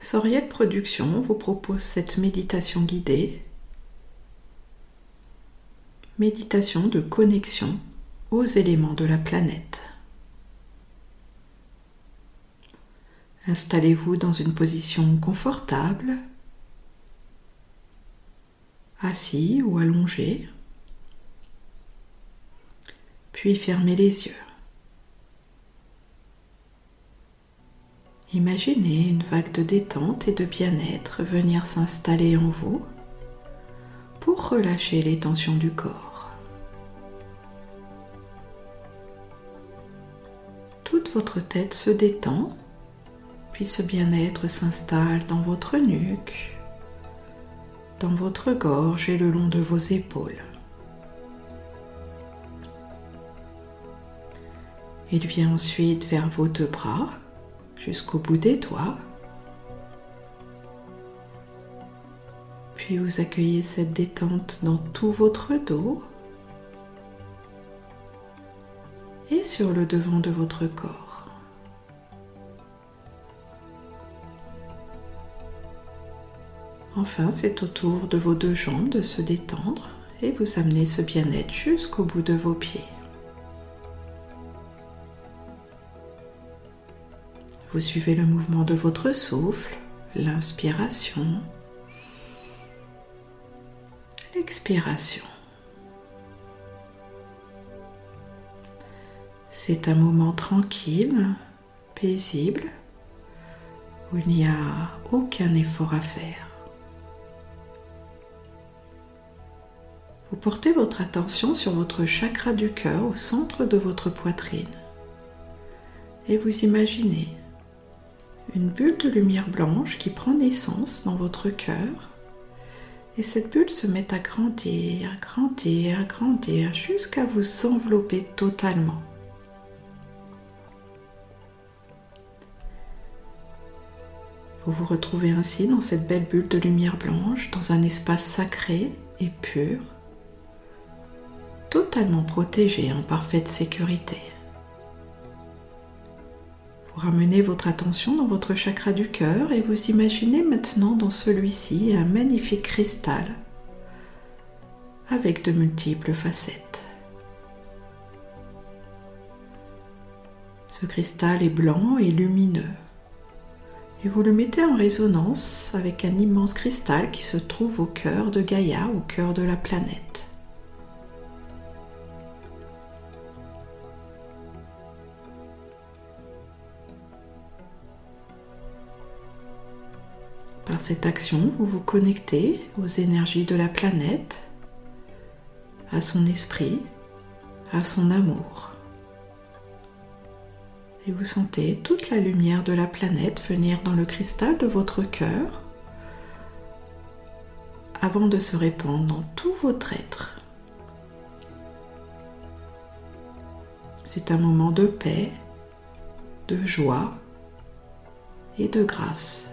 Soriel Productions vous propose cette méditation guidée, méditation de connexion aux éléments de la planète. Installez-vous dans une position confortable, assis ou allongé, puis fermez les yeux. Imaginez une vague de détente et de bien-être venir s'installer en vous pour relâcher les tensions du corps. Toute votre tête se détend, puis ce bien-être s'installe dans votre nuque, dans votre gorge et le long de vos épaules. Il vient ensuite vers vos deux bras jusqu'au bout des doigts. Puis vous accueillez cette détente dans tout votre dos et sur le devant de votre corps. Enfin, c'est au tour de vos deux jambes de se détendre et vous amenez ce bien-être jusqu'au bout de vos pieds. Vous suivez le mouvement de votre souffle, l'inspiration, l'expiration. C'est un moment tranquille, paisible, où il n'y a aucun effort à faire. Vous portez votre attention sur votre chakra du cœur au centre de votre poitrine et vous imaginez une bulle de lumière blanche qui prend naissance dans votre cœur. Et cette bulle se met à grandir, grandir, grandir jusqu'à vous envelopper totalement. Vous vous retrouvez ainsi dans cette belle bulle de lumière blanche, dans un espace sacré et pur, totalement protégé en parfaite sécurité ramenez votre attention dans votre chakra du cœur et vous imaginez maintenant dans celui-ci un magnifique cristal avec de multiples facettes. Ce cristal est blanc et lumineux et vous le mettez en résonance avec un immense cristal qui se trouve au cœur de Gaïa, au cœur de la planète. Par cette action, vous vous connectez aux énergies de la planète, à son esprit, à son amour. Et vous sentez toute la lumière de la planète venir dans le cristal de votre cœur avant de se répandre dans tout votre être. C'est un moment de paix, de joie et de grâce.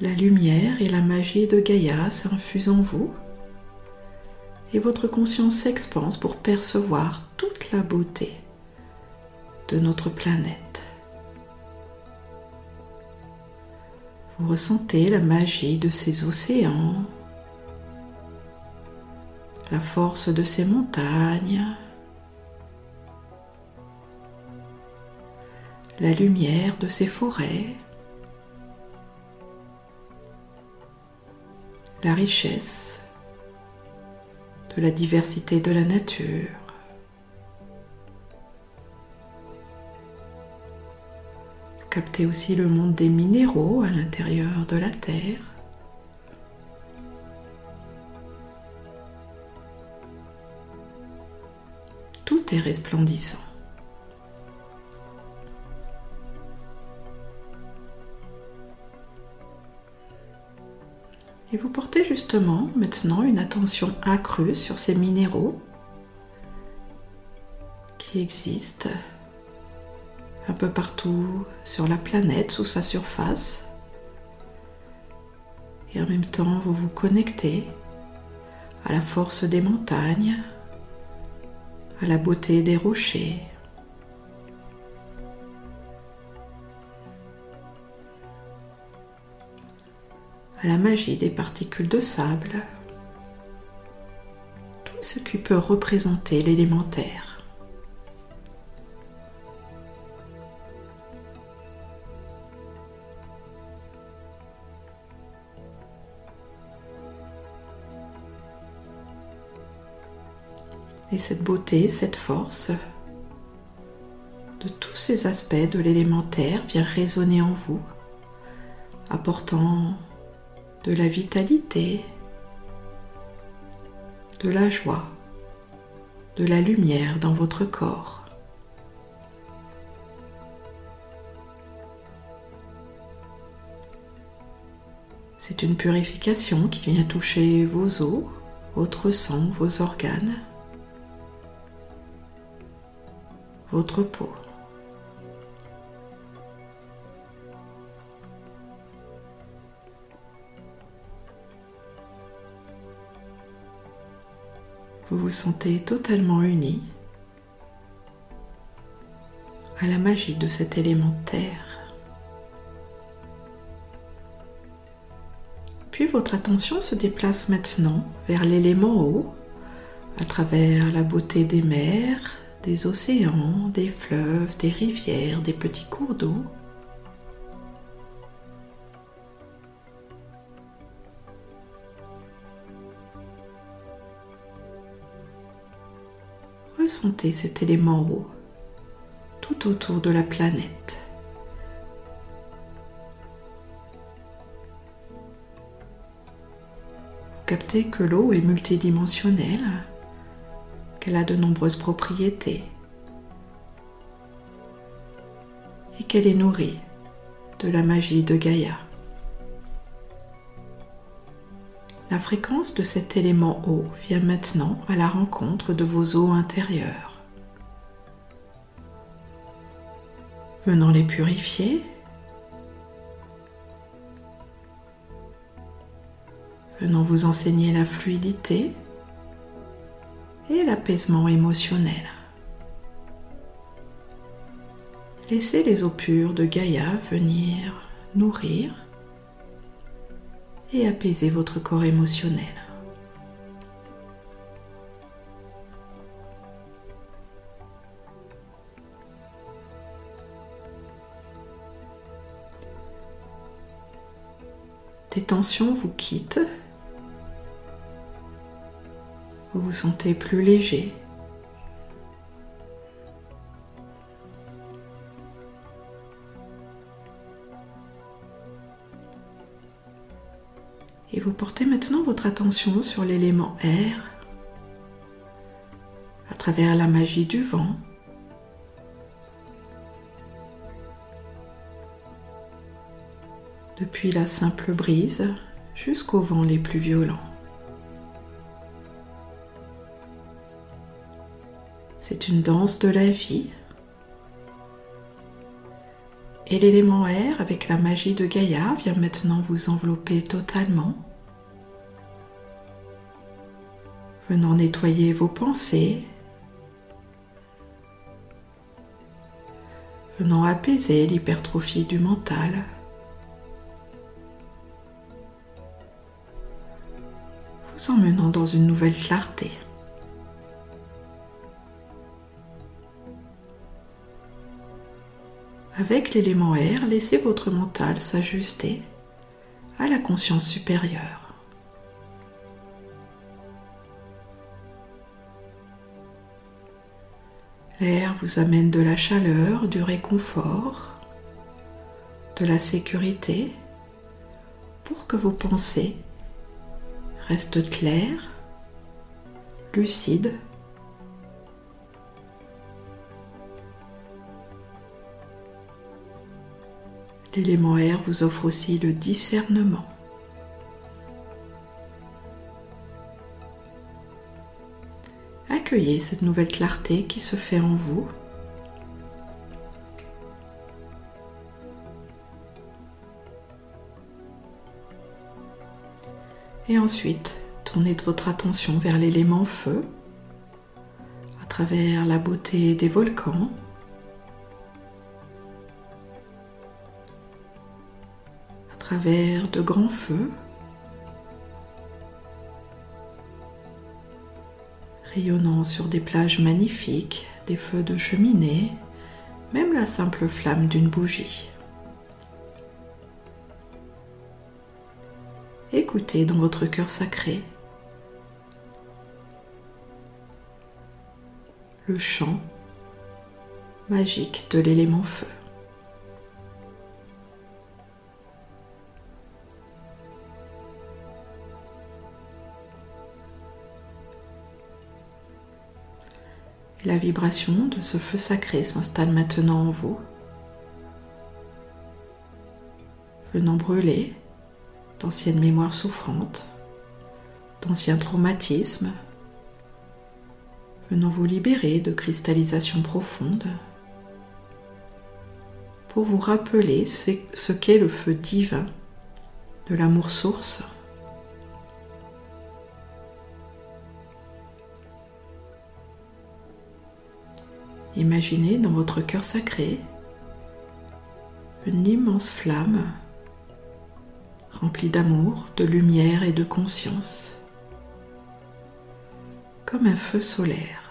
La lumière et la magie de Gaïa s'infusent en vous et votre conscience s'expanse pour percevoir toute la beauté de notre planète. Vous ressentez la magie de ces océans, la force de ces montagnes, la lumière de ces forêts. La richesse de la diversité de la nature. Captez aussi le monde des minéraux à l'intérieur de la Terre. Tout est resplendissant. Et vous portez justement maintenant une attention accrue sur ces minéraux qui existent un peu partout sur la planète, sous sa surface. Et en même temps, vous vous connectez à la force des montagnes, à la beauté des rochers, à la magie des particules de sable, tout ce qui peut représenter l'élémentaire. Et cette beauté, cette force de tous ces aspects de l'élémentaire vient résonner en vous, apportant de la vitalité, de la joie, de la lumière dans votre corps. C'est une purification qui vient toucher vos os, votre sang, vos organes, votre peau. Sentez totalement uni à la magie de cet élément terre. Puis votre attention se déplace maintenant vers l'élément eau à travers la beauté des mers, des océans, des fleuves, des rivières, des petits cours d'eau. Cet élément eau tout autour de la planète. Vous captez que l'eau est multidimensionnelle qu'elle a de nombreuses propriétés et qu'elle est nourrie de la magie de Gaïa. La fréquence de cet élément eau vient maintenant à la rencontre de vos eaux intérieures, venant les purifier, venant vous enseigner la fluidité et l'apaisement émotionnel. Laissez les eaux pures de Gaïa venir nourrir et apaiser votre corps émotionnel. Des tensions vous quittent vous vous sentez plus léger. Portez maintenant votre attention sur l'élément air à travers la magie du vent. Depuis la simple brise jusqu'aux vents les plus violents. C'est une danse de la vie. Et l'élément air, avec la magie de Gaïa, vient maintenant vous envelopper totalement, venant nettoyer vos pensées, venant apaiser l'hypertrophie du mental. vous emmenant dans une nouvelle clarté. Avec l'élément air, laissez votre mental s'ajuster à la conscience supérieure. L'air vous amène de la chaleur, du réconfort, de la sécurité pour que vos pensées restent claires, lucides L'élément air vous offre aussi le discernement. Accueillez cette nouvelle clarté qui se fait en vous. Et ensuite, tournez votre attention vers l'élément feu à travers la beauté des volcans, travers de grands feux rayonnant sur des plages magnifiques, des feux de cheminée, même la simple flamme d'une bougie. Écoutez dans votre cœur sacré le chant magique de l'élément feu. La vibration de ce feu sacré s'installe maintenant en vous, venant brûler d'anciennes mémoires souffrantes, d'anciens traumatismes, venant vous libérer de cristallisation profonde pour vous rappeler ce qu'est le feu divin de l'amour source Imaginez dans votre cœur sacré une immense flamme remplie d'amour, de lumière et de conscience, comme un feu solaire.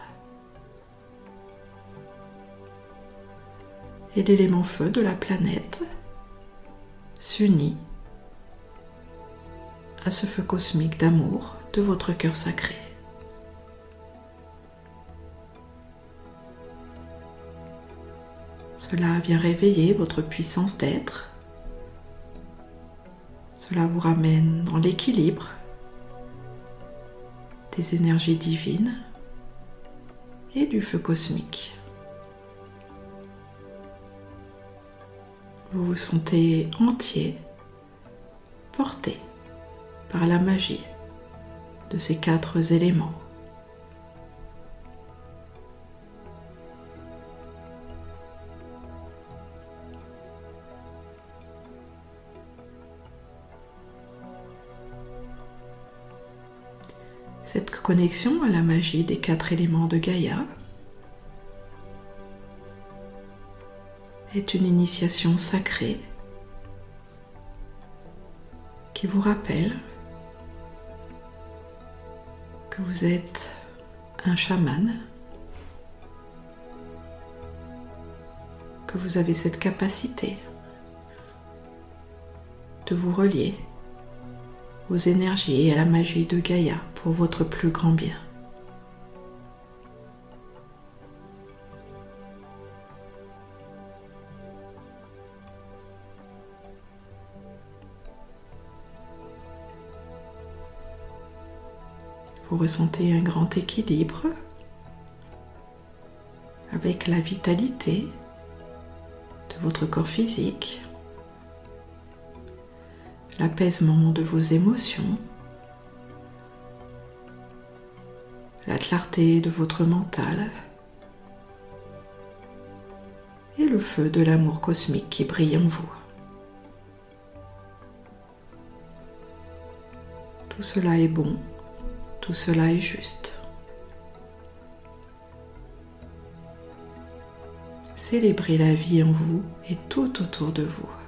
Et l'élément feu de la planète s'unit à ce feu cosmique d'amour de votre cœur sacré. Cela vient réveiller votre puissance d'être. Cela vous ramène dans l'équilibre des énergies divines et du feu cosmique. Vous vous sentez entier, porté par la magie de ces quatre éléments. Cette connexion à la magie des quatre éléments de Gaïa est une initiation sacrée qui vous rappelle que vous êtes un chaman, que vous avez cette capacité de vous relier aux énergies et à la magie de Gaïa pour votre plus grand bien. Vous ressentez un grand équilibre avec la vitalité de votre corps physique, l'apaisement de vos émotions, la clarté de votre mental et le feu de l'amour cosmique qui brille en vous. Tout cela est bon, tout cela est juste. Célébrez la vie en vous et tout autour de vous.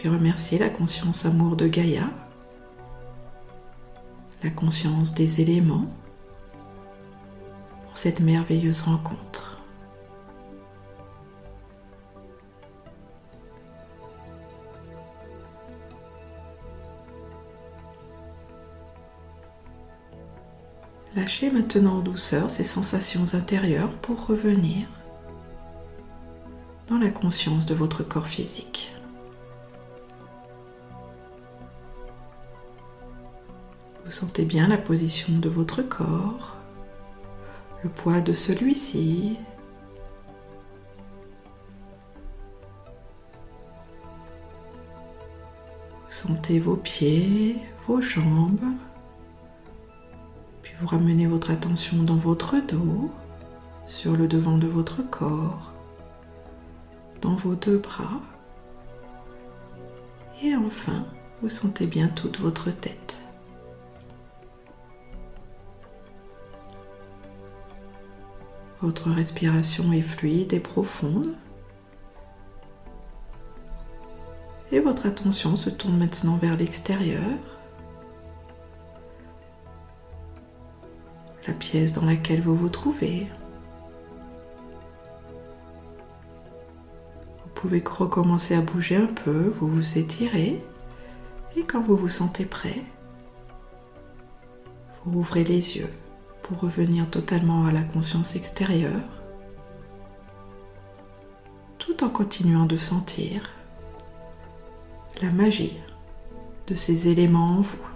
Puis remerciez la conscience amour de Gaïa, la conscience des éléments pour cette merveilleuse rencontre. Lâchez maintenant en douceur ces sensations intérieures pour revenir dans la conscience de votre corps physique. Vous sentez bien la position de votre corps, le poids de celui-ci. Vous sentez vos pieds, vos jambes. Puis vous ramenez votre attention dans votre dos, sur le devant de votre corps, dans vos deux bras. Et enfin, vous sentez bien toute votre tête. Votre respiration est fluide et profonde. Et votre attention se tourne maintenant vers l'extérieur, la pièce dans laquelle vous vous trouvez. Vous pouvez recommencer à bouger un peu, vous vous étirez et quand vous vous sentez prêt, vous ouvrez les yeux revenir totalement à la conscience extérieure tout en continuant de sentir la magie de ces éléments en vous.